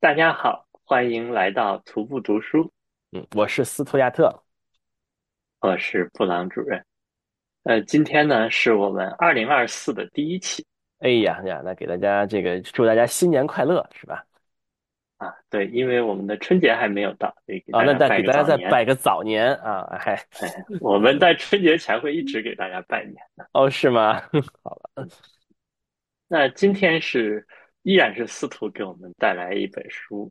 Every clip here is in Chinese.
大家好，欢迎来到徒步读书，嗯，我是斯图亚特。我是布朗主任。呃，今天呢是我们二零二四的第一期哎呀呀，那给大家这个祝大家新年快乐，是吧？啊，对，因为我们的春节还没有到，所以给啊，那再给大家再。拜个早年啊，还哎，我们在春节前会一直给大家拜年的。哦是吗？好了，那今天是依然是司徒给我们带来一本书，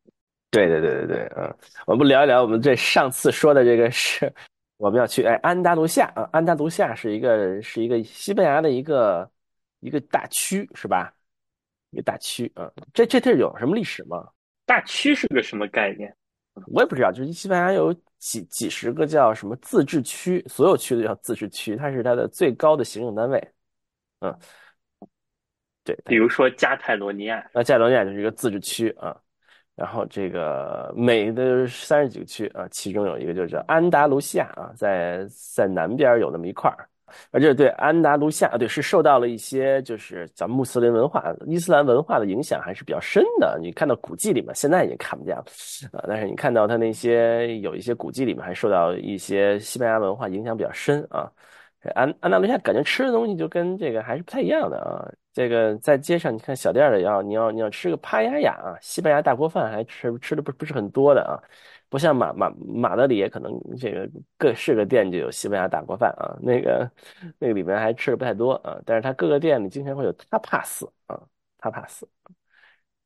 对对对对对，嗯，我们聊一聊我们这上次说的这个是，我们要去哎安达卢夏啊，安达卢夏是一个是一个西班牙的一个一个大区是吧？一个大区啊，这这地儿有什么历史吗？大区是个什么概念？我也不知道，就是西班牙有几几十个叫什么自治区，所有区都叫自治区，它是它的最高的行政单位。嗯，对，比如说加泰罗尼亚，那加泰罗尼亚就是一个自治区啊。然后这个美的三十几个区啊，其中有一个就叫安达卢西亚啊，在在南边有那么一块儿，而且对安达卢西亚，对是受到了一些就是叫穆斯林文化、伊斯兰文化的影响还是比较深的。你看到古迹里面，现在已经看不见了啊，但是你看到它那些有一些古迹里面还受到一些西班牙文化影响比较深啊。安安达卢西亚感觉吃的东西就跟这个还是不太一样的啊。这个在街上你看小店里要你要你要吃个帕亚亚啊，西班牙大锅饭还吃吃的不不是很多的啊，不像马马马德里可能这个各是个店就有西班牙大锅饭啊，那个那个里面还吃的不太多啊，但是它各个店里经常会有 tapas 啊 tapas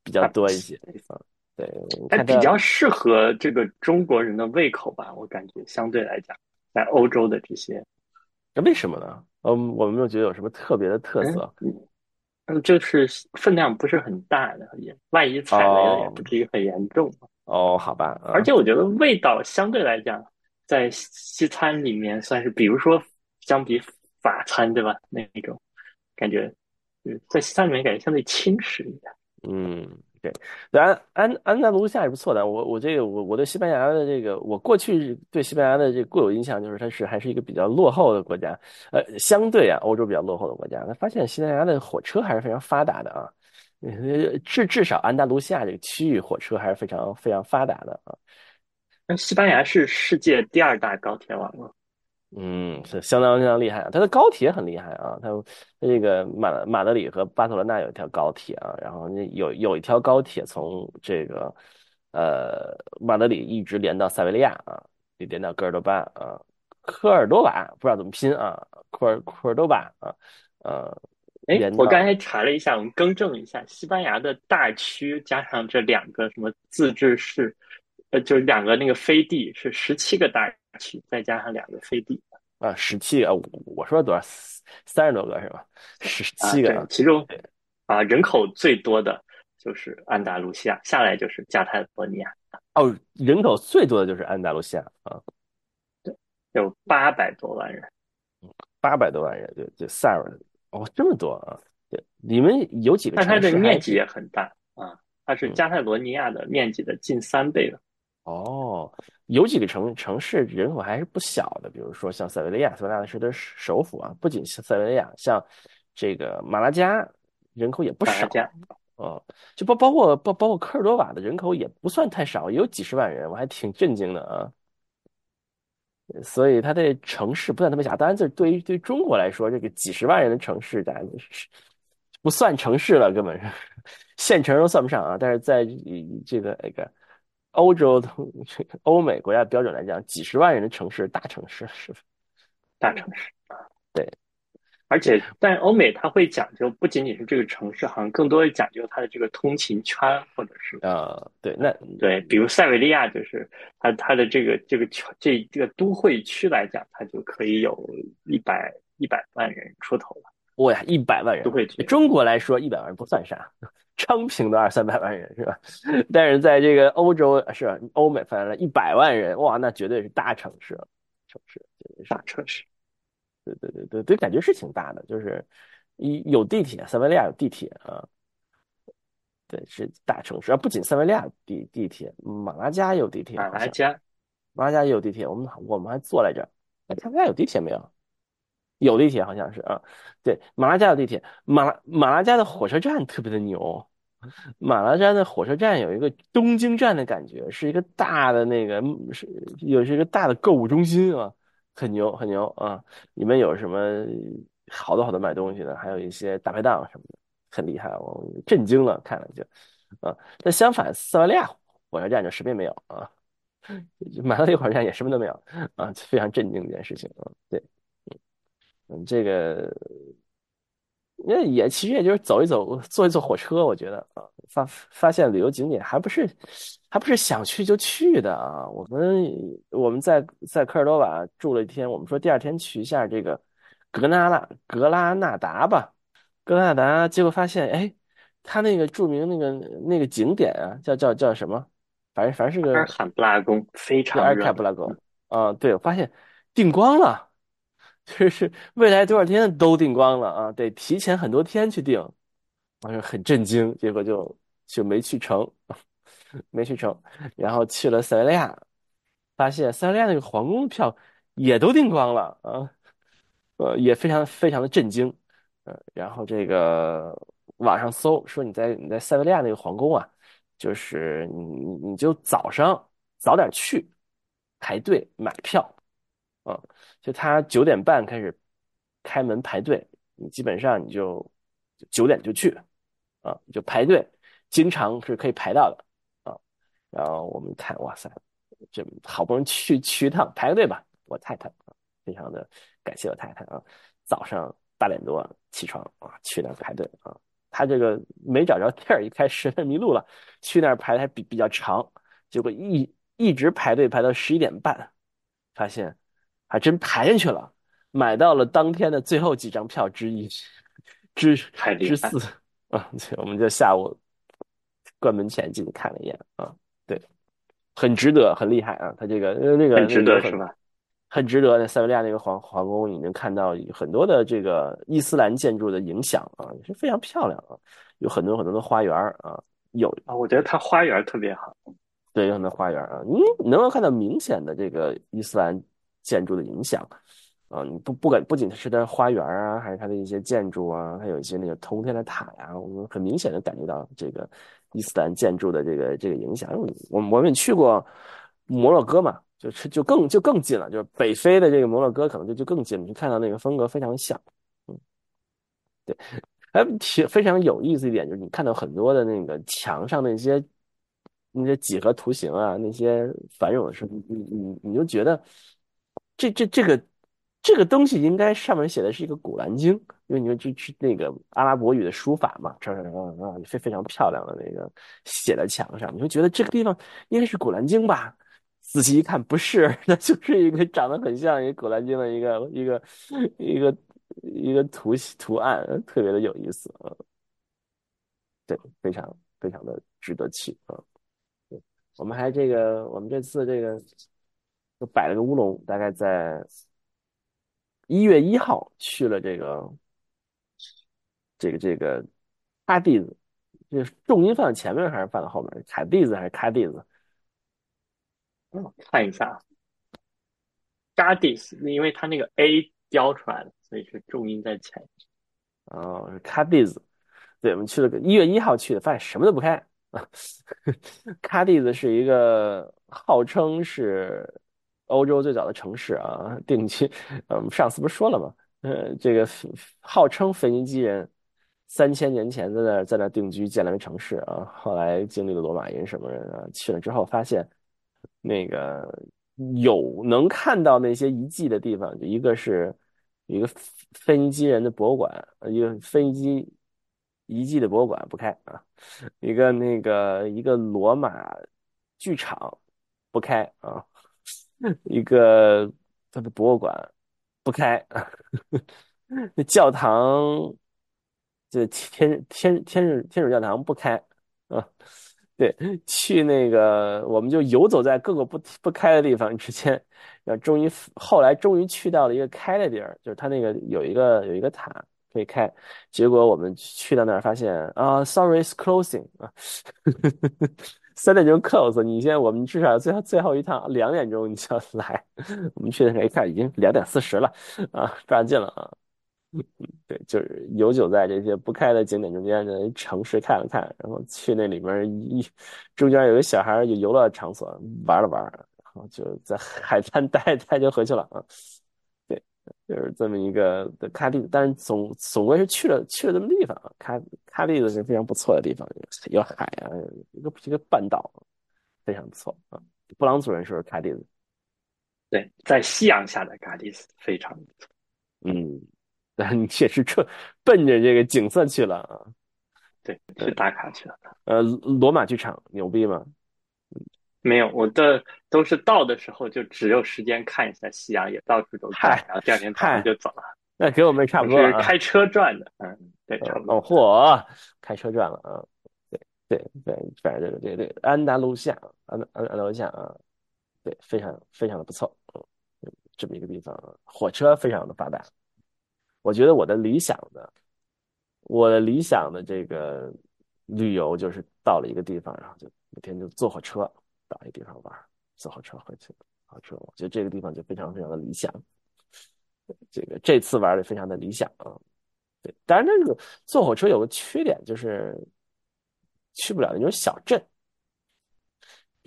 比较多一些啊。对，它还比较适合这个中国人的胃口吧，我感觉相对来讲，在欧洲的这些。那为什么呢？嗯，我们没有觉得有什么特别的特嗯色嗯，就是分量不是很大的，也万一踩雷了也哦不至于很严重。哦，好吧，啊，而且我觉得味道相对来讲，在西餐里面算是，比如说相比法餐，对吧？那种感觉，嗯，在西餐里面感觉相对轻食一点。嗯，对，安安安达卢西亚是不错的。我我这个我我对西班牙的这个，我过去对西班牙的这固有印象就是它是还是一个比较落后的国家，呃，相对啊欧洲比较落后的国家。那发现西班牙的火车还是非常发达的啊，至至少安达卢西亚这个区域火车还是非常非常发达的啊。那西班牙是世界第二大高铁网络，嗯，是相当相当厉害啊！它的高铁很厉害啊，它它这个马马德里和巴塞罗那有一条高铁啊，然后那有有一条高铁从这个呃马德里一直连到塞维利亚啊，连到戈尔多巴啊，科尔多瓦不知道怎么拼啊，科尔科尔多巴啊，呃，哎，我刚才查了一下，我们更正一下，西班牙的大区加上这两个什么自治市，呃，就是两个那个飞地是十七个大区，再加上两个飞地啊十七个，我我说多少三十多个是吧？十啊，七个啊，，对其中。啊人口最多的就是安达卢西亚，下来就是加泰罗尼亚，哦，人口最多的就是安达卢西亚啊，对有八百多万人。八百多万人，对对，塞尔哦这么多啊，对，你们有几个但它的面积也很大啊，它是嗯加泰罗尼亚的面积的近三倍了。哦，有几个城城市人口还是不小的，比如说像塞维利亚，塞维利亚是它首府啊，不仅像塞维利亚，像这个马拉加人口也不少马拉加哦，就包包括包包括科尔多瓦的人口也不算太少，也有几十万人，我还挺震惊的啊。所以它的城市不算特别小，当然这对于对于中国来说，这个几十万人的城市，当然是 不算城市了，根本是 县城都算不上啊。但是在以这个那个欧洲的欧美国家标准来讲，几十万人的城市，大城市是？大城市。对，而且，但欧美它会讲究，不仅仅是这个城市，好像更多的讲究它的这个通勤圈，或者是呃，对，那对，比如塞维利亚，就是它它的这个这个圈这这个都会区来讲，它就可以有一百一百万人出头了。哇呀，一百万人都会区中国来说，一百万人不算啥，昌平的二三百万人是吧？但是在这个欧洲是吧？欧美范围内一百万人，哇，那绝对是大城市了，城市绝对是大城市，对对对对对，感觉是挺大的，就是一有地铁，塞维利亚有地铁啊，对，是大城市啊，不仅塞维利亚地地铁，马拉加也有地铁，马拉加马拉加也有地铁，我们我们还坐来着，哎，他们家有地铁没有？有地铁好像是啊，对，马拉加有地铁，马拉马拉加的火车站特别的牛，马拉加的火车站有一个东京站的感觉，是一个大的那个是有是一个大的购物中心啊，很牛很牛啊！里面有什么好多好多卖东西的，还有一些大排档什么的，很厉害，我震惊了，看了就啊。但相反，塞维利亚火车站就什么也没有啊，马德里火车站也什么都没有啊，非常震惊一件事情啊。对，嗯，这个。那也其实也就是走一走，坐一坐火车，我觉得啊，发发现旅游景点还不是还不是想去就去的啊。我们我们在在科尔多瓦住了一天，我们说第二天去一下这个格拉纳格拉纳达吧，格拉纳达，结果发现哎，他那个著名那个那个景点啊，叫叫叫什么？反正反正是个阿尔坎布拉宫，非常阿尔坎布拉宫啊，对，我发现订光了。就是未来多少天都订光了啊，得提前很多天去订，我说很震惊，结果就就没去成，没去成，然后去了塞维利亚，发现塞维利亚那个皇宫票也都订光了啊，呃，也非常非常的震惊，呃，然后这个网上搜说你在你在塞维利亚那个皇宫啊，就是你你你就早上早点去排队买票。啊，就他九点半开始开门排队，你基本上你就九点就去，啊，就排队，经常是可以排到的，啊，然后我们看，哇塞，这好不容易去去一趟，排个队吧，我太太啊，非常的感谢我太太啊，早上八点多起床啊，去那儿排队啊，他这个没找着地儿，一开始迷路了，去那儿排的还比比较长，结果一一直排队排到十一点半，发现。还真排进去了，买到了当天的最后几张票之一，之之四啊！我们就下午关门前进去看了一眼啊，对，很值得，很厉害啊！他这个那个很值得是吧？很值得。那塞维利亚那个皇皇宫，你能看到很多的这个伊斯兰建筑的影响啊，也是非常漂亮啊，有很多很多的花园啊，有啊，我觉得它花园特别好，对，有很多花园啊，你能够看到明显的这个伊斯兰。建筑的影响啊，你不不管不仅是它花园啊，还是它的一些建筑啊，还有一些那个通天的塔呀，我们很明显的感觉到这个伊斯兰建筑的这个这个影响。我我们去过摩洛哥嘛，就是就更就更近了，就是北非的这个摩洛哥可能就就更近了，你看到那个风格非常像。嗯，对，还挺非常有意思一点就是你看到很多的那个墙上那些那些几何图形啊，那些繁荣的时，你你你就觉得。这这这个这个东西应该上面写的是一个《古兰经》，因为你说这是那个阿拉伯语的书法嘛，这啊非非常漂亮的那个写在墙上，你会觉得这个地方应该是《古兰经》吧？仔细一看，不是，那就是一个长得很像一个《古兰经》的一个一个一个一个图图案，特别的有意思啊。对，非常非常的值得去啊。我们还这个，我们这次这个。就摆了个乌龙，大概在一月一号去了这个这个这个卡蒂子，这重音放在前面还是放在后面？卡蒂子还是卡蒂子？嗯，看一下，卡蒂斯，因为它那个 A 标出来了，所以是重音在前。哦，是卡蒂子。对，我们去了个一月一号去的，发现什么都不开啊。卡蒂子是一个号称是。欧洲最早的城市啊，定居。嗯，上次不是说了吗？呃，这个号称腓尼基人三千年前在那在那定居建了个城市啊。后来经历了罗马人什么人啊，去了之后发现，那个有能看到那些遗迹的地方，一个是一个腓尼基人的博物馆，一个腓尼基遗迹的博物馆不开啊，一个那个一个罗马剧场不开啊。一个他的博物馆不开，那教堂就天天天日天主教堂不开啊。对，去那个我们就游走在各个不不开的地方之间，然后终于后来终于去到了一个开的地儿，就是他那个有一个有一个塔可以开。结果我们去到那儿发现啊，Sorry, is closing 啊。三点钟 close，你现在我们至少最后最后一趟两点钟你就要 来，我们去的时候一看已经两点四十了啊，抓紧了啊！对，就是游走在这些不开的景点中间的城市看了看，然后去那里面一中间有个小孩有游乐场所玩了玩，然后就在海滩待待就回去了啊。对，就是这么一个的喀利，但是总总归是去了去了这么地方啊。喀喀地子是非常不错的地方，有海啊，一个一个半岛，非常不错啊。布朗族人是不是喀地子？对，在夕阳下的喀利斯非常不错。嗯。但你也是这奔着这个景色去了啊？对，去打卡去了。呃，罗马剧场牛逼吗？没有，我的都是到的时候就只有时间看一下夕阳，也到处都看，然后第二天早上就走了。那跟我们差不多。是开车转的，嗯，对，差不多。哦，嚯，开车转了啊！对对对，反正这个这个安达卢西亚，安安安达卢西亚啊，对，非常非常的不错，嗯，这么一个地方，火车非常的发达。我觉得我的理想的，我的理想的这个旅游就是到了一个地方，然后就每天就坐火车到一个地方玩，坐火车回去。火车，我觉得这个地方就非常非常的理想。这个这次玩的非常的理想啊。对，当然那个坐火车有个缺点就是去不了那种小镇。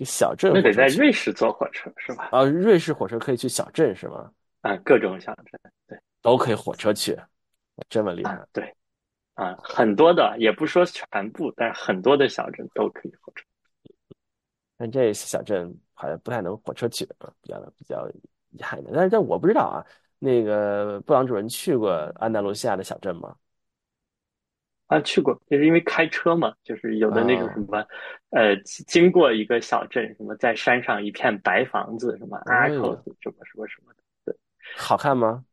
小镇那得在瑞士坐火车是吧？啊，瑞士火车可以去小镇是吗？啊，各种小镇，对。都可以火车去，这么厉害？对，啊，很多的，也不说全部，但是很多的小镇都可以火车。但这小镇好像不太能火车去啊，比较比较遗憾的。但是但我不知道啊，那个布朗主任去过安达卢西亚的小镇吗？啊，去过，就是因为开车嘛，就是有的那种什么，呃，经过一个小镇，什么在山上一片白房子，什么阿克斯，什么什么什么的，对，好看吗？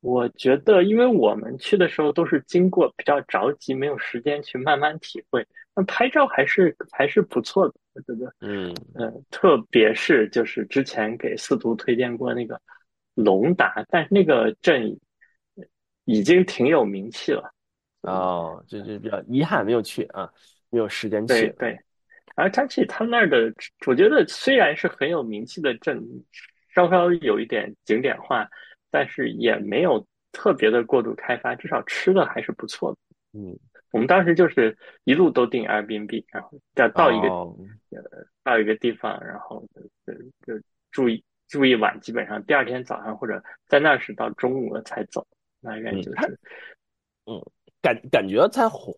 我觉得，因为我们去的时候都是经过比较着急，没有时间去慢慢体会。那拍照还是还是不错的，我觉得。嗯嗯，特别是就是之前给司徒推荐过那个龙达，但是那个镇已经挺有名气了。哦，就就比较遗憾没有去啊，没有时间去。对对，而而且他那儿的，我觉得虽然是很有名气的镇，稍稍有一点景点化。但是也没有特别的过度开发，至少吃的还是不错的。嗯，我们当时就是一路都订 Airbnb，然后要到一个呃到一个地方，然后就就住一住一晚，基本上第二天早上或者在那时到中午了才走。那应该就是，嗯，感感觉在火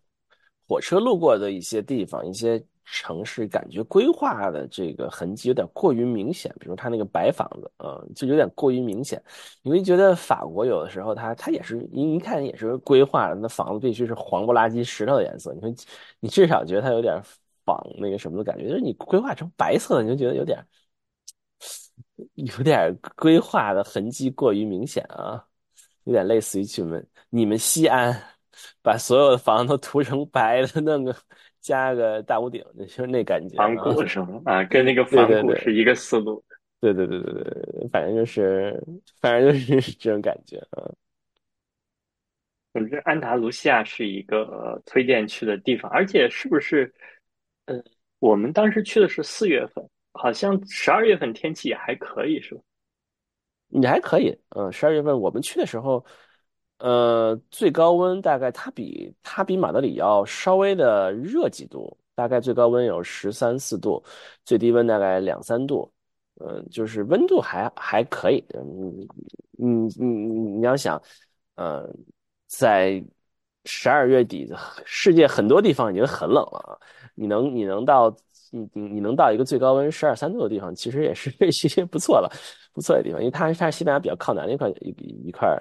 火车路过的一些地方，一些。城市感觉规划的这个痕迹有点过于明显，比如他那个白房子，嗯，就有点过于明显。你会觉得法国有的时候它它也是一一看也是规划，那房子必须是黄不拉几石头的颜色。你会你至少觉得它有点仿那个什么的感觉，就是你规划成白色的，你就觉得有点有点规划的痕迹过于明显啊，有点类似于去们你们西安把所有的房子都涂成白的那个。加个大屋顶，就是那感觉。仿古是吗？啊，跟那个 仿古是一个思路。对对对对对，反正就是，反正就是 这种感觉啊。总之，安达卢西亚是一个推荐去的地方，而且是不是？嗯，我们当时去的是四月份，好像十二月份天气也还可以，是吧？也还可以，嗯，十二月份我们去的时候。呃，最高温大概它比它比马德里要稍微的热几度，大概最高温有十三四度，最低温大概两三度，嗯，就是温度还还可以。嗯，你你你要想，呃，在十二月底，世界很多地方已经很冷了啊，你能你能到你你你能到一个最高温十二三度的地方，其实也是 一些不错了，不错的地方，因为它它是西班牙比较靠南的一块一一块。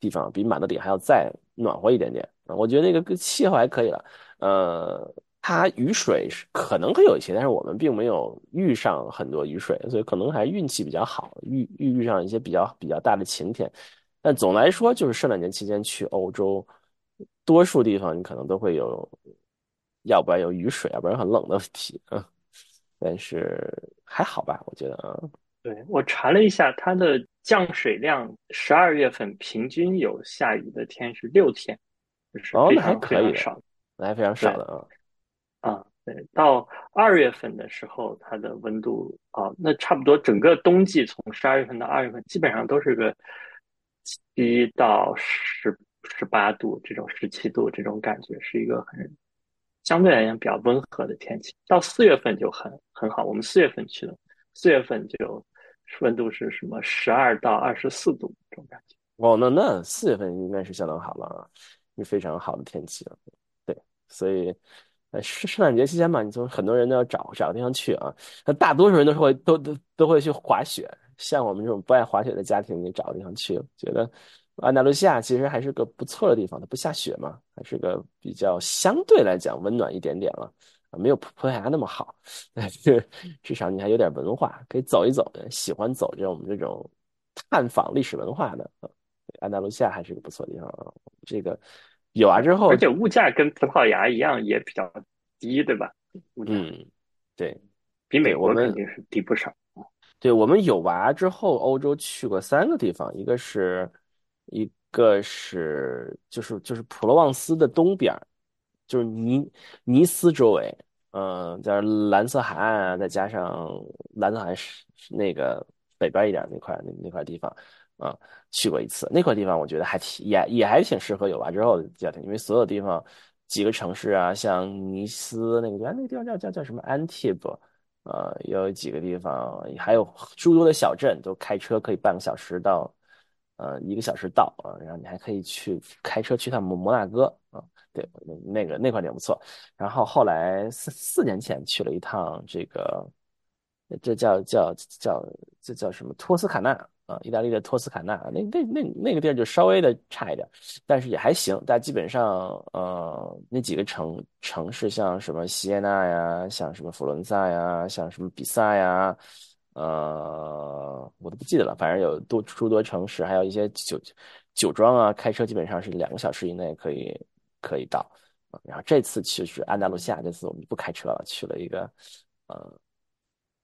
地方比马德里还要再暖和一点点，我觉得那个气候还可以了。呃，它雨水是可能会有一些，但是我们并没有遇上很多雨水，所以可能还运气比较好，遇遇遇上一些比较比较大的晴天。但总来说，就是圣诞节期间去欧洲，多数地方你可能都会有，要不然有雨水，要不然很冷的问题啊。但是还好吧，我觉得啊。对我查了一下，它的降水量，十二月份平均有下雨的天是六天，就是非常非常少，那还非常少的啊。啊，对，到二月份的时候，它的温度啊，那差不多整个冬季从十二月份到二月份，基本上都是个七到十十八度这种十七度这种感觉，是一个很相对来讲比较温和的天气。到四月份就很很好，我们四月份去的，四月份就温度是什么十二到二十四度这种感觉。哦，那那四月份应该是相当好了啊，是非常好的天气了。对，所以呃。圣圣诞节期间嘛，你从很多人都要找找个地方去啊。那大多数人都是会都都都会去滑雪。像我们这种不爱滑雪的家庭，你找个地方去，觉得安达卢西亚其实还是个不错的地方。它不下雪嘛，还是个比较相对来讲温暖一点点了，没有葡萄牙那么好，但是至少你还有点文化，可以走一走的。喜欢走这种我们这种探访历史文化的，安达卢西亚还是个不错的地方。这个。有啊，之后而且物价跟葡萄牙一样也比较低，对吧？嗯，对，比美国肯定是低不少。对我们有娃之后，欧洲去过三个地方，一个是，一个是就是就是普罗旺斯的东边，就是尼尼斯周围，嗯，在蓝色海岸啊，再加上蓝色海岸是那个北边一点那块那那块地方。啊，去过一次那块地方，我觉得还挺也也还挺适合有娃之后的家庭，因为所有地方几个城市啊，像尼斯那个地方，那个地方叫叫叫什么安提布，呃，有几个地方，还有诸多的小镇，都开车可以半个小时到，呃，一个小时到啊，然后你还可以去开车去趟摩摩纳哥啊，对，那个那块地方不错。然后后来四四年前去了一趟这个，这叫叫叫这叫什么托斯卡纳。啊，意大利的托斯卡纳，那那那那个地儿就稍微的差一点，但是也还行。但基本上，呃，那几个城城市，像什么锡耶纳呀，像什么佛伦萨呀，像什么比萨呀，呃，我都不记得了。反正有多诸多城市，还有一些酒酒庄啊，开车基本上是两个小时以内可以可以到。然后这次去是安达卢西亚，这次我们不开车了，去了一个呃。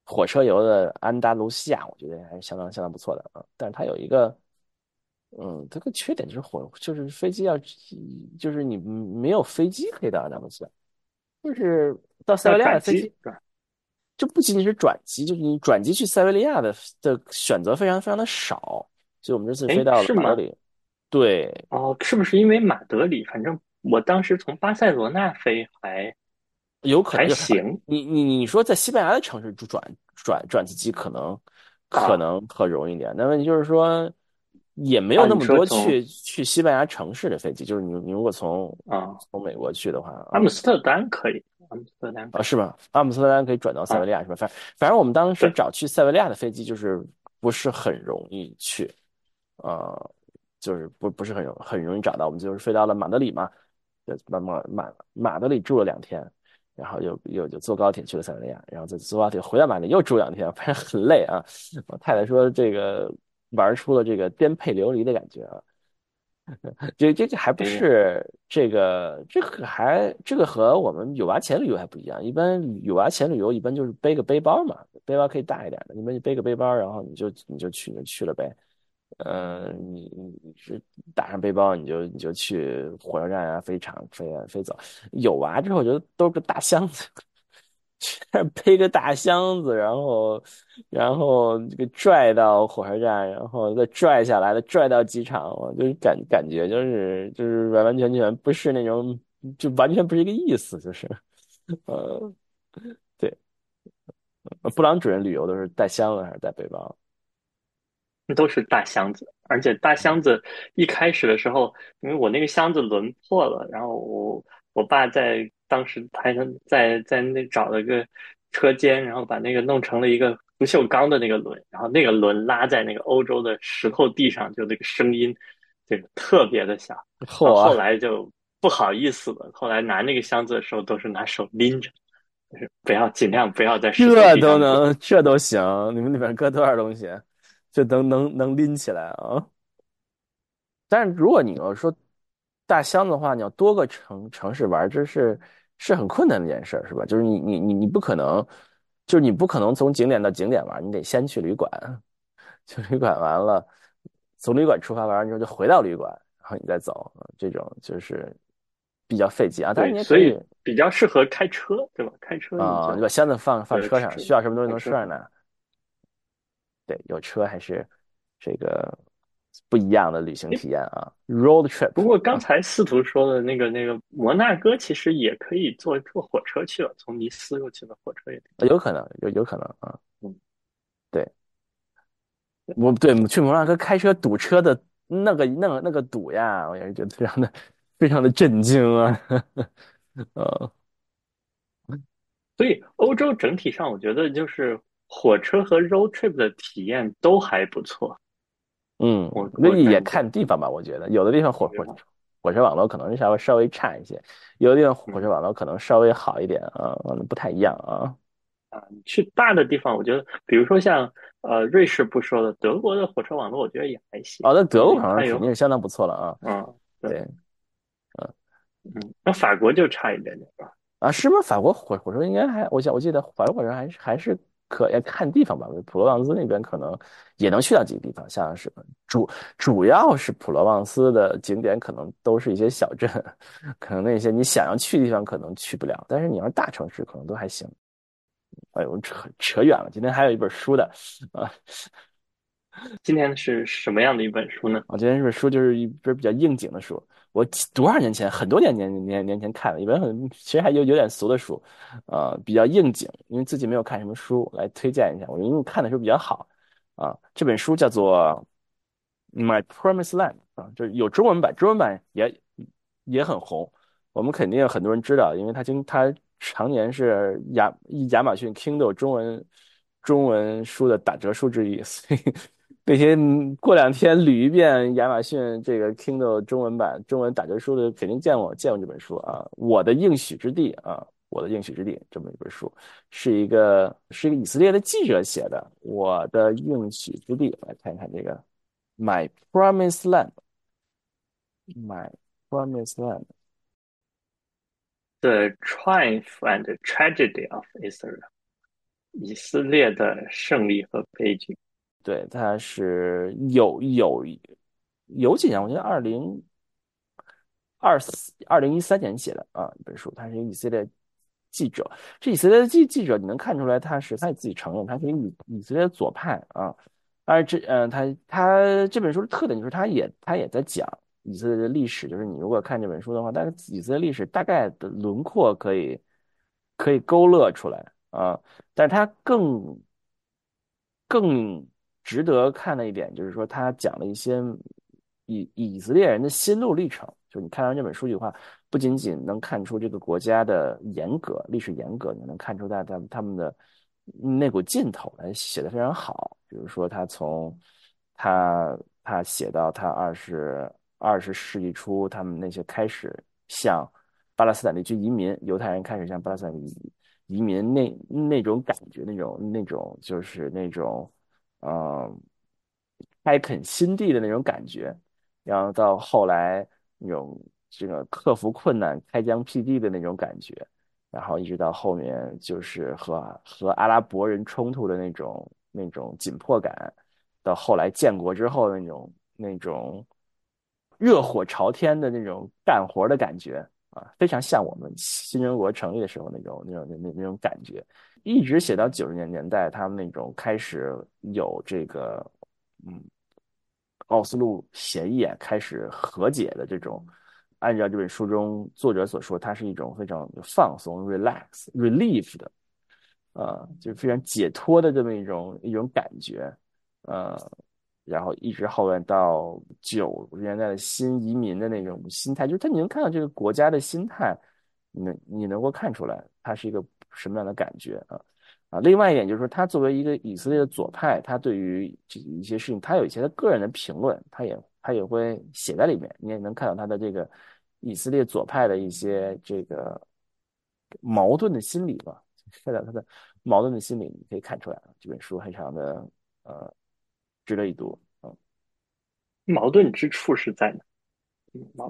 火车游的安达卢西亚，我觉得还是相当相当不错的啊。但是它有一个，嗯，它个缺点就是火，就是飞机要，就是你没有飞机可以到安达卢西亚，就是到塞维利亚的飞机，就不仅仅是转机，就是你转机去塞维利亚的的选择非常非常的少。所以我们这次飞到了马德里，对，哦，是不是因为马德里？反正我当时从巴塞罗那飞还。有可能还行，你你你说在西班牙的城市转转转机可能可能可容易点，那问题就是说也没有那么多去去西班牙城市的飞机，就是你你如果从啊从美国去的话，阿姆斯特丹可以，阿姆斯特丹啊是吧？阿姆斯特丹可以转到塞维利亚是吧？反反正我们当时找去塞维利亚的飞机就是不是很容易去，呃，就是不不是很容很容易找到，我们就是飞到了马德里嘛，马马马马德里住了两天。然后又又就坐高铁去了塞维利亚，然后再坐高铁回到马德里又住两天，反正很累啊。我太太说这个玩出了这个颠沛流离的感觉啊。这这这还不是这个这个还这个和我们有娃前旅游还不一样。一般有娃前旅游一般就是背个背包嘛，背包可以大一点的，你们背个背包，然后你就你就去你就去了呗。嗯，你你是打上背包，你就你就去火车站啊、飞场飞啊飞走。有娃之后，我觉得都是个大箱子，背个大箱子，然后然后这个拽到火车站，然后再拽下来的拽到机场，我就是感感觉就是就是完完全全不是那种，就完全不是一个意思，就是呃，对，布朗主任旅游都是带箱子还是带背包？都是大箱子，而且大箱子一开始的时候，因为我那个箱子轮破了，然后我我爸在当时还能在在那找了个车间，然后把那个弄成了一个不锈钢的那个轮，然后那个轮拉在那个欧洲的石头地上，就那个声音，这个特别的响。后后来就不好意思了，后来拿那个箱子的时候都是拿手拎着，就是不要尽量不要在这都能这都行，你们里面搁多少东西？就能能能拎起来啊！但是如果你要说大箱子的话，你要多个城城市玩，这是是很困难的一件事，是吧？就是你你你你不可能，就是你不可能从景点到景点玩，你得先去旅馆，去旅馆完了，从旅馆出发完之后就回到旅馆，然后你再走，这种就是比较费劲啊。但是你所以比较适合开车，对吧？开车啊，你把箱子放放车上，需要什么东西能顺上呢？对，有车还是这个不一样的旅行体验啊，road trip。不过刚才司徒说的那个那个摩纳哥，其实也可以坐坐火车去了，从尼斯过去的火车也有可能，有有可能啊。嗯，对，我对去摩纳哥开车堵车的那个那个那个堵呀，我也是觉得非常的非常的震惊啊。呃，所以欧洲整体上，我觉得就是火车和 road trip 的体验都还不错。嗯，我那也看地方吧。我觉得有的地方火火火车网络可能稍微稍微差一些，有的地方火车网络可能稍微好一点啊，不太一样啊。啊，去大的地方，我觉得，比如说像呃瑞士不说的，德国的火车网络，我觉得也还行。哦，那德国好像肯定是相当不错了啊。嗯，对，嗯嗯，那法国就差一点点吧。啊，是吗？法国火火车应该还，我想我记得法国火车还是还是。可要看地方吧，普罗旺斯那边可能也能去到几个地方，像是主主要是普罗旺斯的景点，可能都是一些小镇，可能那些你想要去的地方可能去不了，但是你要是大城市可能都还行。哎呦，扯扯远了，今天还有一本书的啊。今天是什么样的一本书呢？我今天这本书就是一本比较应景的书。我多少年前，很多年年年年前看的一本很其实还有有点俗的书，呃，比较应景，因为自己没有看什么书来推荐一下。我因为看的时候比较好啊，这本书叫做《My Promise Land》啊，就是有中文版，中文版也也很红。我们肯定很多人知道，因为它经它常年是亚亚马逊 Kindle 中文中文书的打折书之一，所以。那些过两天捋一遍亚马逊这个 Kindle 中文版中文打折书的，肯定见过见过这本书啊。我的应许之地啊，我的应许之地这么一本书，是一个是一个以色列的记者写的。我的应许之地，来看一看这个 My Promise Land，My Promise Land，The Triumph and Tragedy of Israel，以色列的胜利和悲剧。对，他是有有有几年，我觉得二零二四二零一三年写的啊一本书，他是一个以色列记者。这以色列的记记者，你能看出来他是他自己承认他是以以色列左派啊。而这嗯，他他这本书的特点就是他也他也在讲以色列的历史，就是你如果看这本书的话，大概以色列历史大概的轮廓可以可以勾勒出来啊，但是他更更。值得看的一点就是说，他讲了一些以以色列人的心路历程。就你看完这本书的话，不仅仅能看出这个国家的严格、历史严格，你能看出他他他们的那股劲头来写的非常好。比如说，他从他他写到他二十二十世纪初，他们那些开始向巴勒斯坦地区移民，犹太人开始向巴勒斯坦移移民那那种感觉，那种那种就是那种。嗯，开垦新地的那种感觉，然后到后来那种这个克服困难、开疆辟地的那种感觉，然后一直到后面就是和和阿拉伯人冲突的那种那种紧迫感，到后来建国之后那种那种热火朝天的那种干活的感觉啊，非常像我们新中国成立的时候那种那种那那那种感觉。一直写到九十年年代，他们那种开始有这个，嗯，奥斯陆协议啊，开始和解的这种。按照这本书中作者所说，它是一种非常放松、relax、relief 的，呃，就是非常解脱的这么一种一种感觉，呃，然后一直后面到九十年代的新移民的那种心态，就是他你能看到这个国家的心态，你能你能够看出来，它是一个。什么样的感觉啊？啊，另外一点就是说，他作为一个以色列的左派，他对于这一些事情，他有一些他个人的评论，他也他也会写在里面。你也能看到他的这个以色列左派的一些这个矛盾的心理吧？看到他的矛盾的心理，你可以看出来这本书非常的呃值得一读。嗯，矛盾之处是在哪？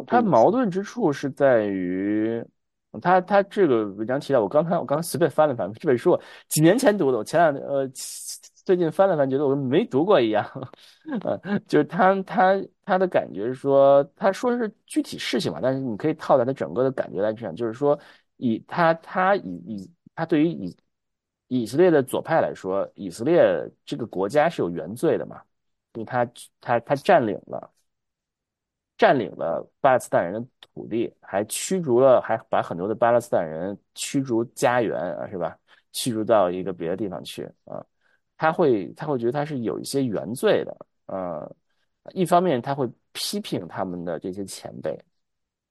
他矛盾之处是在于。他他这个文章提到，我刚才我刚刚随便翻了翻这本书，几年前读的，我前两呃最近翻了翻，觉得我没读过一样。呃，就是他他他的感觉是说，他说的是具体事情嘛，但是你可以套在他整个的感觉来讲，就是说以他他以以他对于以以色列的左派来说，以色列这个国家是有原罪的嘛，因为他他他占领了占领了巴勒斯坦人的土地，还驱逐了，还把很多的巴勒斯坦人驱逐家园啊，是吧？驱逐到一个别的地方去啊，他会他会觉得他是有一些原罪的，呃，一方面他会批评他们的这些前辈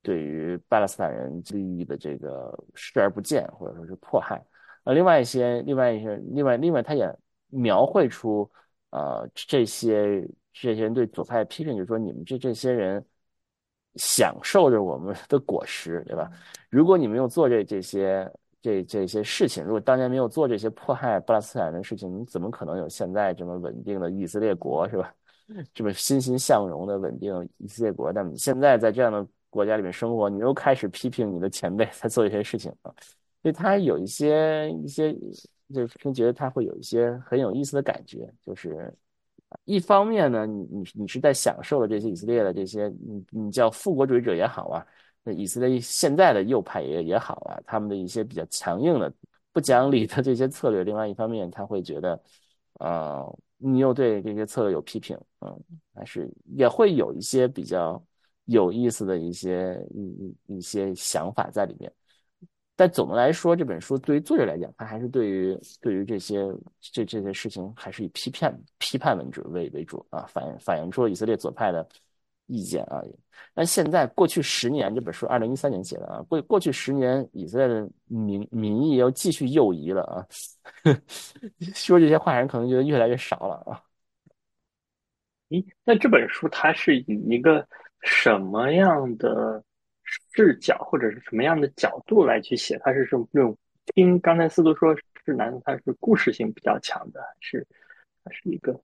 对于巴勒斯坦人利益的这个视而不见或者说是迫害，呃，另外一些另外一些另外另外他也描绘出呃这些这些人对左派的批评，就是说你们这这些人享受着我们的果实，对吧？如果你没有做这这些。这这些事情，如果当年没有做这些迫害巴勒斯坦人的事情，你怎么可能有现在这么稳定的以色列国，是吧？这么欣欣向荣的稳定以色列国？但你现在在这样的国家里面生活，你又开始批评你的前辈在做一些事情啊？所以他有一些一些，就是觉得他会有一些很有意思的感觉，就是一方面呢，你你你是在享受了这些以色列的这些，你你叫复国主义者也好啊。那以色列现在的右派也也好啊，他们的一些比较强硬的、不讲理的这些策略。另外一方面，他会觉得，呃，你又对这些策略有批评，嗯，还是也会有一些比较有意思的一些一一一些想法在里面。但总的来说，这本书对于作者来讲，他还是对于对于这些这这些事情，还是以批判批判为主为为主啊，反映反映出了以色列左派的。意见啊，但现在过去十年，这本书二零一三年写的啊，过过去十年，以色列的民民意又继续右移了啊，说这些话人可能觉得越来越少了啊。咦，那这本书它是以一个什么样的视角或者是什么样的角度来去写？它是这种听刚才司徒说是难，它是故事性比较强的，是它是一个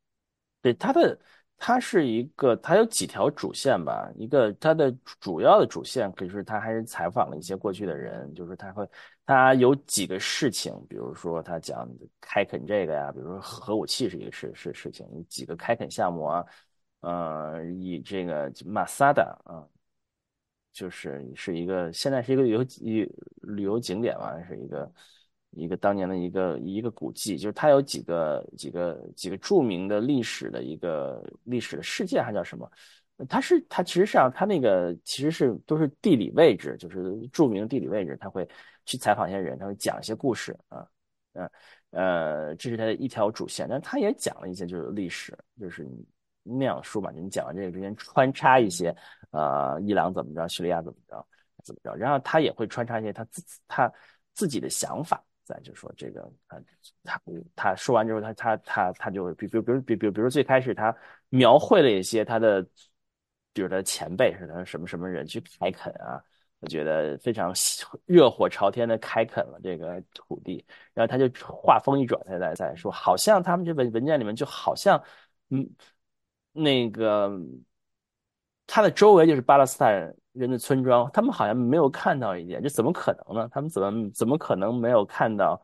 对它的。它是一个，它有几条主线吧。一个它的主要的主线，可是他还是采访了一些过去的人，就是他会，他有几个事情，比如说他讲开垦这个呀，比如说核武器是一个事事事情，几个开垦项目啊，呃，以这个马萨达啊，就是是一个现在是一个旅游旅旅游景点嘛，是一个。一个当年的一个一个古迹，就是它有几个几个几个著名的历史的一个历史的事件，还叫什么？它是它其实上它那个其实是都是地理位置，就是著名的地理位置，他会去采访一些人，他会讲一些故事啊，呃呃，这是他的一条主线，但他也讲了一些就是历史，就是那样说嘛，就你讲完这个之间穿插一些呃伊朗怎么着，叙利亚怎么着怎么着，然后他也会穿插一些他自他自己的想法。在就说这个，他他他说完之后，他他他他就比比比如比比比如最开始他描绘了一些他的，比如他前辈是他什么什么人去开垦啊，我觉得非常热火朝天的开垦了这个土地，然后他就话锋一转，他在在说，好像他们这文文件里面就好像，嗯，那个他的周围就是巴勒斯坦人。的村庄，他们好像没有看到一点，这怎么可能呢？他们怎么怎么可能没有看到？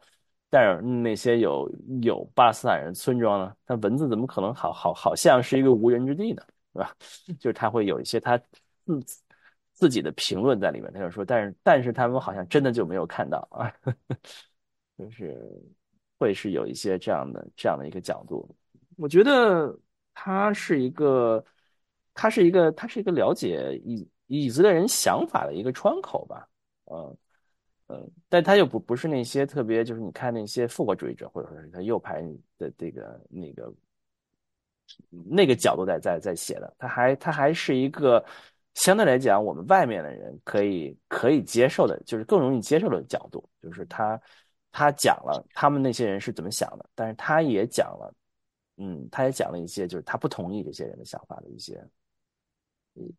但是那些有有巴勒斯坦人村庄呢？那文字怎么可能好好好像是一个无人之地呢？是吧？就是他会有一些他自自己的评论在里面，他就说，但是但是他们好像真的就没有看到啊，就是会是有一些这样的这样的一个角度。我觉得他是一个，他是一个，他是一个了解以。以色列人想法的一个窗口吧，嗯嗯，但他又不不是那些特别，就是你看那些复国主义者，或者说是他右派的这个那个那个角度在在在写的，他还他还是一个相对来讲我们外面的人可以可以接受的，就是更容易接受的角度，就是他他讲了他们那些人是怎么想的，但是他也讲了，嗯，他也讲了一些就是他不同意这些人的想法的一些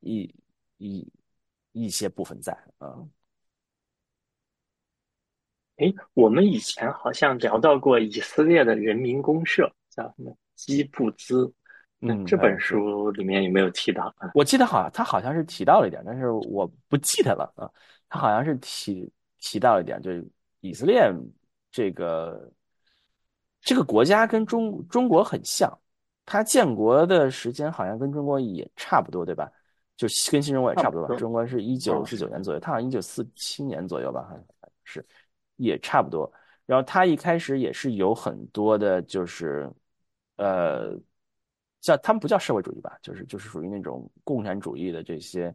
一。一一些部分在啊，哎，我们以前好像聊到过以色列的人民公社，叫什么基布兹？嗯，这本书里面有没有提到啊？我记得好像他好像是提到了一点，但是我不记得了啊。他好像是提提到一点，就是以色列这个这个国家跟中中国很像，它建国的时间好像跟中国也差不多，对吧？就跟新中国也差不多吧，中国是一九四九年左右，他好像一九四七年左右吧，好像是也差不多。然后他一开始也是有很多的，就是呃叫他们不叫社会主义吧，就是就是属于那种共产主义的这些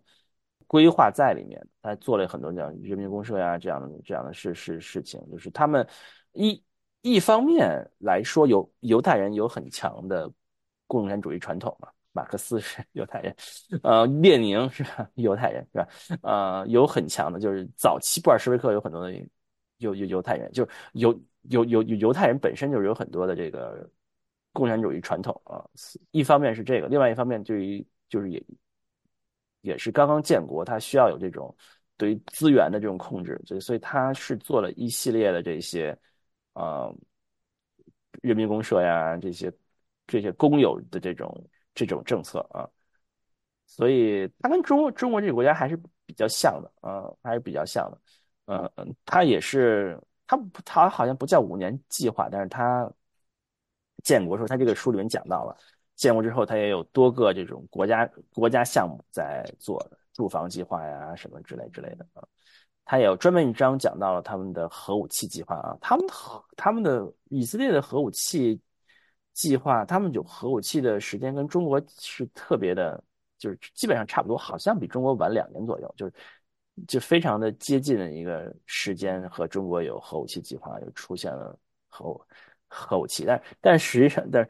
规划在里面，他做了很多这样人民公社呀这样的这样的事事事情，就是他们一一方面来说，犹犹太人有很强的共产主义传统嘛。马克思是 犹太人，呃，列宁是吧？犹太人是吧？呃，有很强的，就是早期布尔什维克有很多的犹犹犹太人，就是犹犹犹犹太人本身就是有很多的这个共产主义传统啊。一方面是这个，另外一方面对于就是也也是刚刚建国，他需要有这种对于资源的这种控制，所以所以他是做了一系列的这些呃人民公社呀，这些这些公有的这种。这种政策啊，所以它跟中中国这个国家还是比较像的啊，还是比较像的。嗯嗯，它也是，它它好像不叫五年计划，但是它建国时候，它这个书里面讲到了，建国之后，它也有多个这种国家国家项目在做住房计划呀，什么之类之类的啊。它也有专门一章讲到了他们的核武器计划啊，他们核他们的以色列的核武器。计划他们有核武器的时间跟中国是特别的，就是基本上差不多，好像比中国晚两年左右，就是就非常的接近的一个时间和中国有核武器计划，就出现了核核武器。但但实际上，但是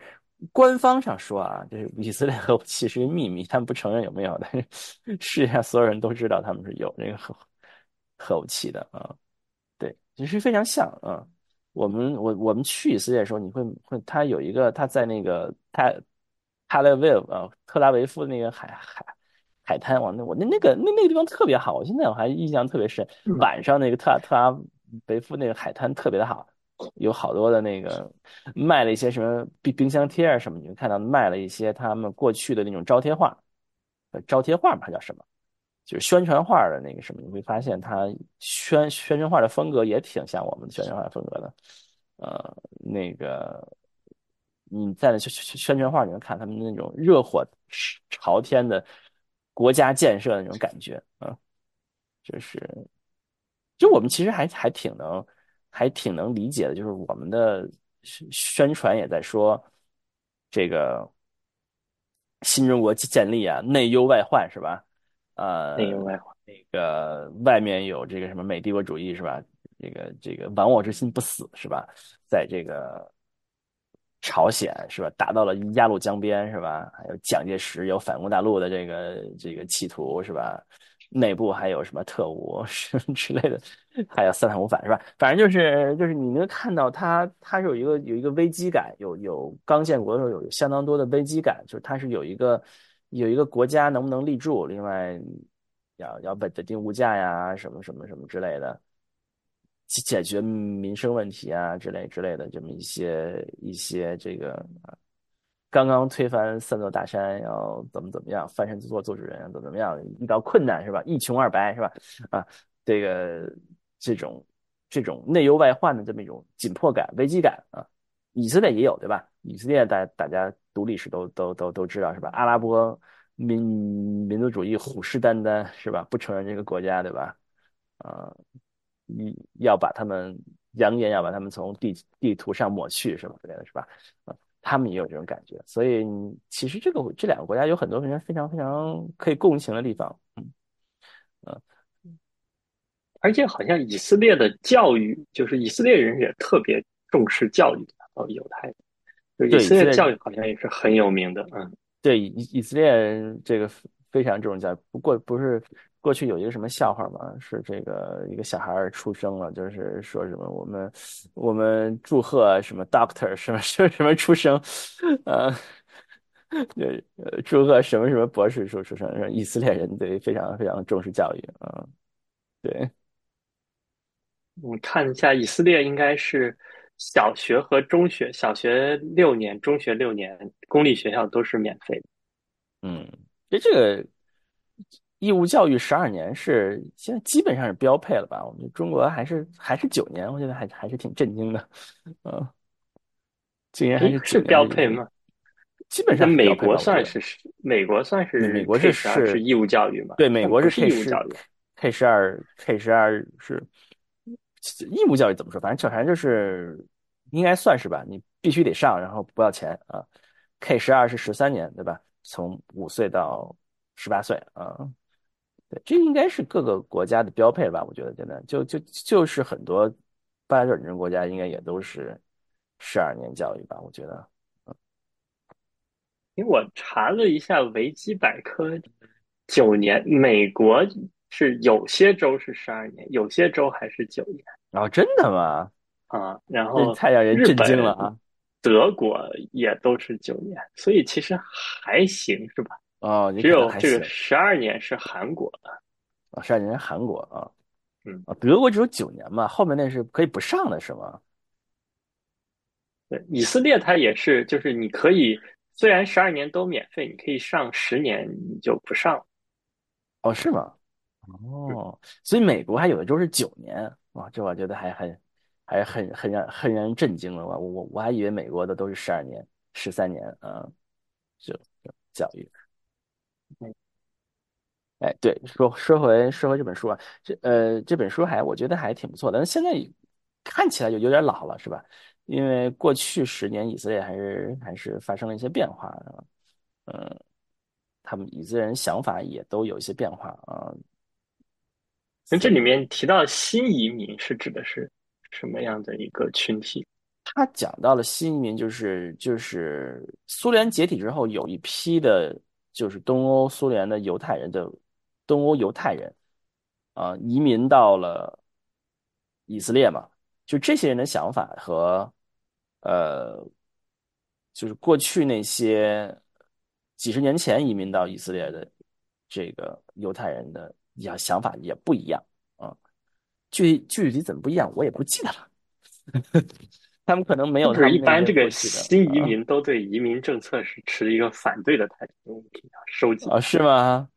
官方上说啊，就是以色列核武器是个秘密，他们不承认有没有，但是世界上所有人都知道他们是有这个核核武器的啊，对，其实非常像啊。我们我我们去以色列的时候，你会会他有一个他在那个他特拉维夫啊特拉维夫那个海海海滩，我那我那那个那那个地方特别好，我现在我还印象特别深。晚上那个特拉特拉维夫那个海滩特别的好，有好多的那个卖了一些什么冰冰箱贴啊什么，你会看到卖了一些他们过去的那种招贴画，招贴画嘛，还叫什么？就是宣传画的那个什么，你会发现它宣宣传画的风格也挺像我们的宣传画风格的，呃，那个你在宣宣传画里面看他们那种热火朝天的国家建设的那种感觉啊，就是，就我们其实还还挺能还挺能理解的，就是我们的宣传也在说这个新中国建立啊，内忧外患是吧？呃，那个外那个外面有这个什么美帝国主义是吧？这个这个亡我之心不死是吧？在这个朝鲜是吧？打到了鸭绿江边是吧？还有蒋介石有反攻大陆的这个这个企图是吧？内部还有什么特务什么之类的，还有三反五反是吧？反正就是就是你能看到它它是有一个有一个危机感，有有刚建国的时候有相当多的危机感，就是它是有一个。有一个国家能不能立住？另外，要要稳定物价呀，什么什么什么之类的，解决民生问题啊，之类之类的，这么一些一些这个刚刚推翻三座大山，要怎么怎么样翻身做做主人，怎么怎么样？遇到困难是吧？一穷二白是吧？啊，这个这种这种内忧外患的这么一种紧迫感、危机感啊，以色列也有对吧？以色列大大家。读历史都都都都知道是吧？阿拉伯民民族主义虎视眈眈是吧？不承认这个国家对吧？啊，你要把他们扬言要把他们从地地图上抹去是吧？之类的是吧？啊，他们也有这种感觉，所以其实这个这两个国家有很多非常非常非常可以共情的地方，嗯嗯，而且好像以色列的教育，就是以色列人也特别重视教育，哦，犹太。以色列教育好像也是很有名的，嗯，对，以以色列这个非常重视教育。不过不是过去有一个什么笑话吗？是这个一个小孩出生了，就是说什么我们我们祝贺什么 doctor 什么什么什么出生，呃，对，祝贺什么什么博士出出生。以色列人对非常非常重视教育，啊，对。我看一下，以色列应该是。小学和中学，小学六年，中学六年，公立学校都是免费的。嗯，这这个义务教育十二年是现在基本上是标配了吧？我们中国还是还是九年，我觉得还还是挺震惊的。嗯，竟然还是是标配吗？基本上美国算是美国算是美国是是义务教育嘛？对，美国是义务教育，K 十二 K 十二是。义务教育怎么说？反正反正就是应该算是吧，你必须得上，然后不要钱啊。K 十二是十三年，对吧？从五岁到十八岁啊，对，这应该是各个国家的标配吧？我觉得现在就就就是很多发展中国家应该也都是十二年教育吧？我觉得，因为我查了一下维基百科，九年，美国是有些州是十二年，有些州还是九年。哦，真的吗？啊，然后太让人震惊了啊！德国也都是九年，所以其实还行，是吧？哦，只有这个十二年是韩国的，啊，十二年是韩国啊，嗯，啊，德国只有九年嘛，后面那是可以不上的，是吗？对，以色列它也是，就是你可以虽然十二年都免费，你可以上十年你就不上，哦，是吗？哦，所以美国还有的州是九年。哇，这我觉得还很，还很很让很让人震惊了。我我我还以为美国的都是十二年、十三年啊，就教育。哎，对，说说回说回这本书啊，这呃这本书还我觉得还挺不错的，但现在看起来就有点老了，是吧？因为过去十年以色列还是还是发生了一些变化，嗯，他们以色列人想法也都有一些变化啊。那这里面提到新移民是指的是什么样的一个群体？他讲到了新移民，就是就是苏联解体之后，有一批的，就是东欧苏联的犹太人的东欧犹太人啊，移民到了以色列嘛。就这些人的想法和呃，就是过去那些几十年前移民到以色列的这个犹太人的。也想法也不一样啊，具具体怎么不一样，我也不记得了。他们可能没有。就是一般这个新移民都对移民政策是持一个反对的态度，收紧啊？是吗？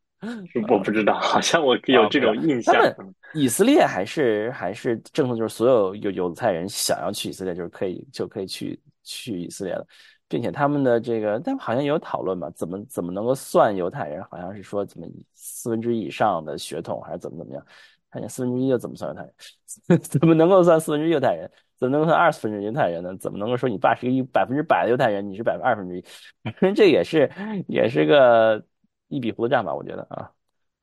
我不知道，好像我有这种印象。以色列还是还是政策，就是所有有犹太人想要去以色列，就是可以就可以去去以色列了。并且他们的这个，但好像也有讨论吧？怎么怎么能够算犹太人？好像是说怎么四分之一以上的血统，还是怎么怎么样？看见四分之一又怎么算犹太人？怎么能够算四分之一犹太人？怎么能够算二十分之一犹太人呢？怎么能够说你爸是一百分之百的犹太人，你是百分二分之一？这也是也是个一笔糊涂账吧？我觉得啊，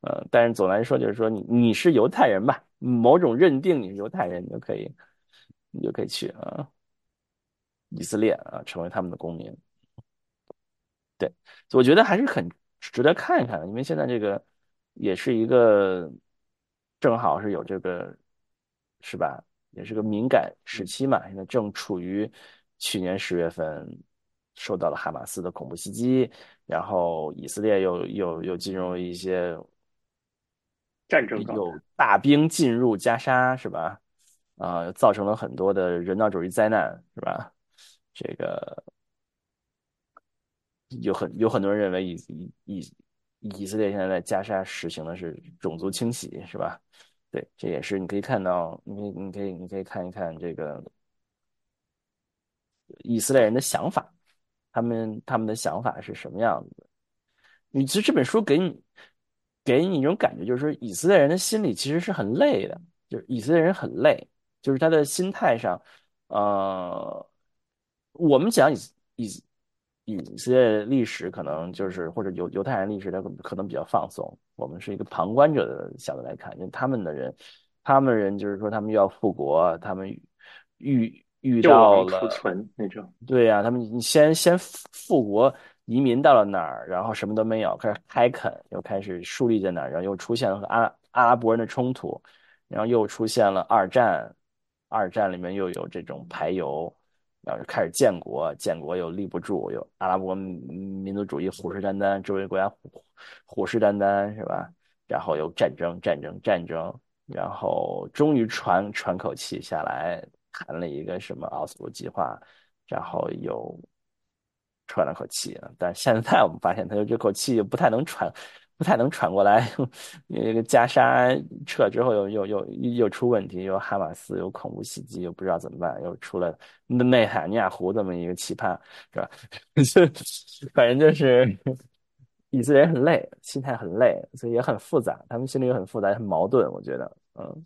呃，但是总来说就是说你你是犹太人吧？某种认定你是犹太人，你就可以你就可以去啊。以色列啊，成为他们的公民，对，我觉得还是很值得看一看的，因为现在这个也是一个正好是有这个是吧，也是个敏感时期嘛。现在正处于去年十月份受到了哈马斯的恐怖袭击，然后以色列又又又进入一些战争，有大兵进入加沙是吧？啊，造成了很多的人道主义灾难是吧？这个有很有很多人认为以以以以色列现在在加沙实行的是种族清洗，是吧？对，这也是你可以看到，你可以你可以你可以看一看这个以色列人的想法，他们他们的想法是什么样子的？你其实这本书给你给你一种感觉，就是说以色列人的心里其实是很累的，就是以色列人很累，就是他的心态上，呃。我们讲以以以色列历史，可能就是或者犹犹太人历史，他可能比较放松。我们是一个旁观者的角度来看，因为他们的人，他们人就是说他们又要复国，他们遇遇到了那种，对呀，他们你先先复国，移民到了哪儿，然后什么都没有，开始开垦，又开始树立在哪儿，然后又出现了和阿阿拉伯人的冲突，然后又出现了二战，二战里面又有这种排犹。然后就开始建国，建国又立不住，又阿拉伯民族主义虎视眈眈，周围国家虎虎视眈眈，是吧？然后又战争，战争，战争，然后终于喘喘口气下来，谈了一个什么奥斯陆计划，然后又喘了口气。但现在我们发现，他就这口气不太能喘。不太能喘过来，那个加沙撤之后又又又又出问题，又哈马斯有恐怖袭击，又不知道怎么办，又出了内塔尼亚胡这么一个奇葩，是吧？就反正就是以色列很累，心态很累，所以也很复杂，他们心里也很复杂，很矛盾。我觉得，嗯，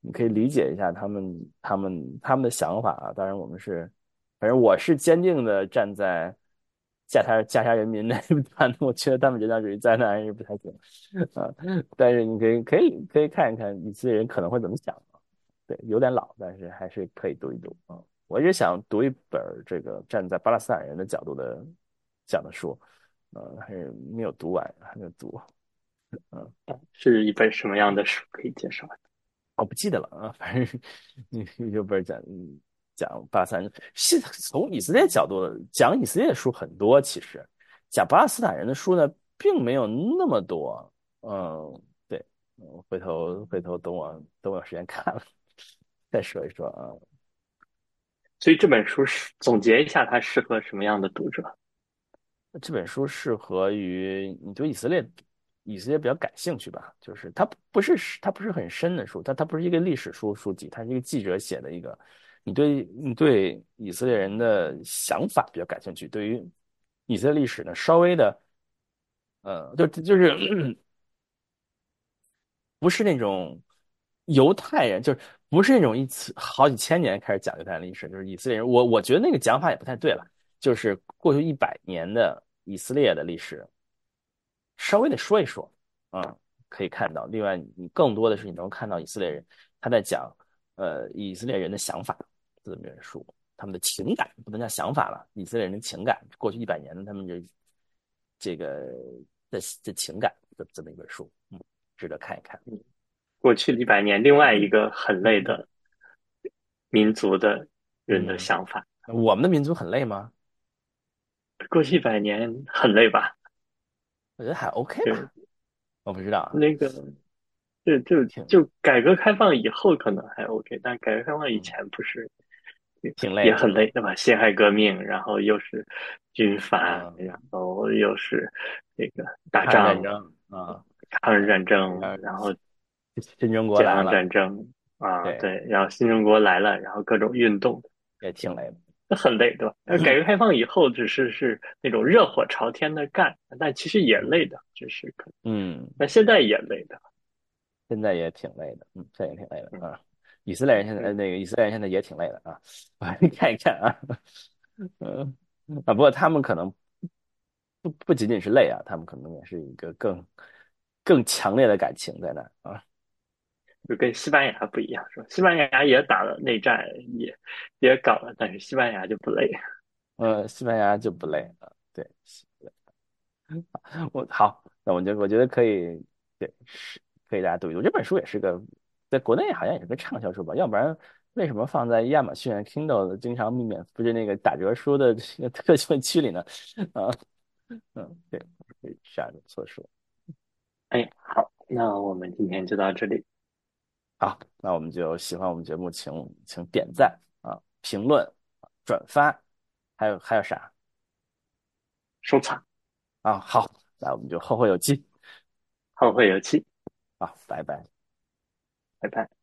你可以理解一下他们他们他们的想法啊。当然，我们是，反正我是坚定的站在加沙加沙人民那一段，我觉得他们人道主义灾难还是不太行 啊。但是你可以可以可以看一看以色列人可能会怎么想啊。对，有点老，但是还是可以读一读啊。我也想读一本这个站在巴勒斯坦人的角度的讲的书，呃，还是没有读完，还没有读。嗯，是一本什么样的书可以介绍？我不记得了啊，反正有本讲讲巴勒斯坦，是从以色列角度讲以色列的书很多，其实讲巴勒斯坦人的书呢，并没有那么多。嗯，对，回头回头等我等我有时间看了再说一说啊。所以这本书是总结一下，它适合什么样的读者？这本书适合于你对以色列。以色列比较感兴趣吧，就是它不是它不是很深的书，它它不是一个历史书书籍，它是一个记者写的一个。你对你对以色列人的想法比较感兴趣，对于以色列历史呢，稍微的，呃，就就是不是那种犹太人，就是不是那种一次好几千年开始讲犹太历史，就是以色列人。我我觉得那个讲法也不太对了，就是过去一百年的以色列的历史。稍微的说一说，啊，可以看到。另外，你更多的是你能看到以色列人他在讲，呃，以色列人的想法这么一本书，他们的情感不能叫想法了，以色列人的情感，过去一百年的他们这这个的这情感的这么一本书，嗯，值得看一看。嗯，过去一百年，另外一个很累的民族的人的想法。我们的民族很累吗？过去一百年很累吧？我觉得还 OK 吧，我不知道那个，就就就改革开放以后可能还 OK，但改革开放以前不是挺累，也很累对吧？辛亥革命，然后又是军阀，然后又是这个打仗啊，抗日战争，然后新中国解放，战争啊，对，然后新中国来了，然后各种运动也挺累的。很累，对吧？那改革开放以后，只是是那种热火朝天的干，但其实也累的，只是可嗯，那现在也累的，现在也挺累的，嗯，现在也挺累的啊。以色列人现在那个以色列人现在也挺累的啊，看一看啊，嗯啊，不过他们可能不不仅仅是累啊，他们可能也是一个更更强烈的感情在那啊。就跟西班牙不一样，是吧？西班牙也打了内战，也也搞了，但是西班牙就不累。呃，西班牙就不累了，对。我好，那我就我觉得可以，对，是可以大家读一读。这本书也是个，在国内好像也是个畅销书吧？要不然为什么放在亚马逊 Kindle 经常免不是那个打折书的这个 特惠区里呢？啊，嗯，对，是不错书。哎，好，那我们今天就到这里。好，那我们就喜欢我们节目，请请点赞啊、评论、转发，还有还有啥？收藏啊！好，那我们就后会有期，后会有期。好，拜拜，拜拜。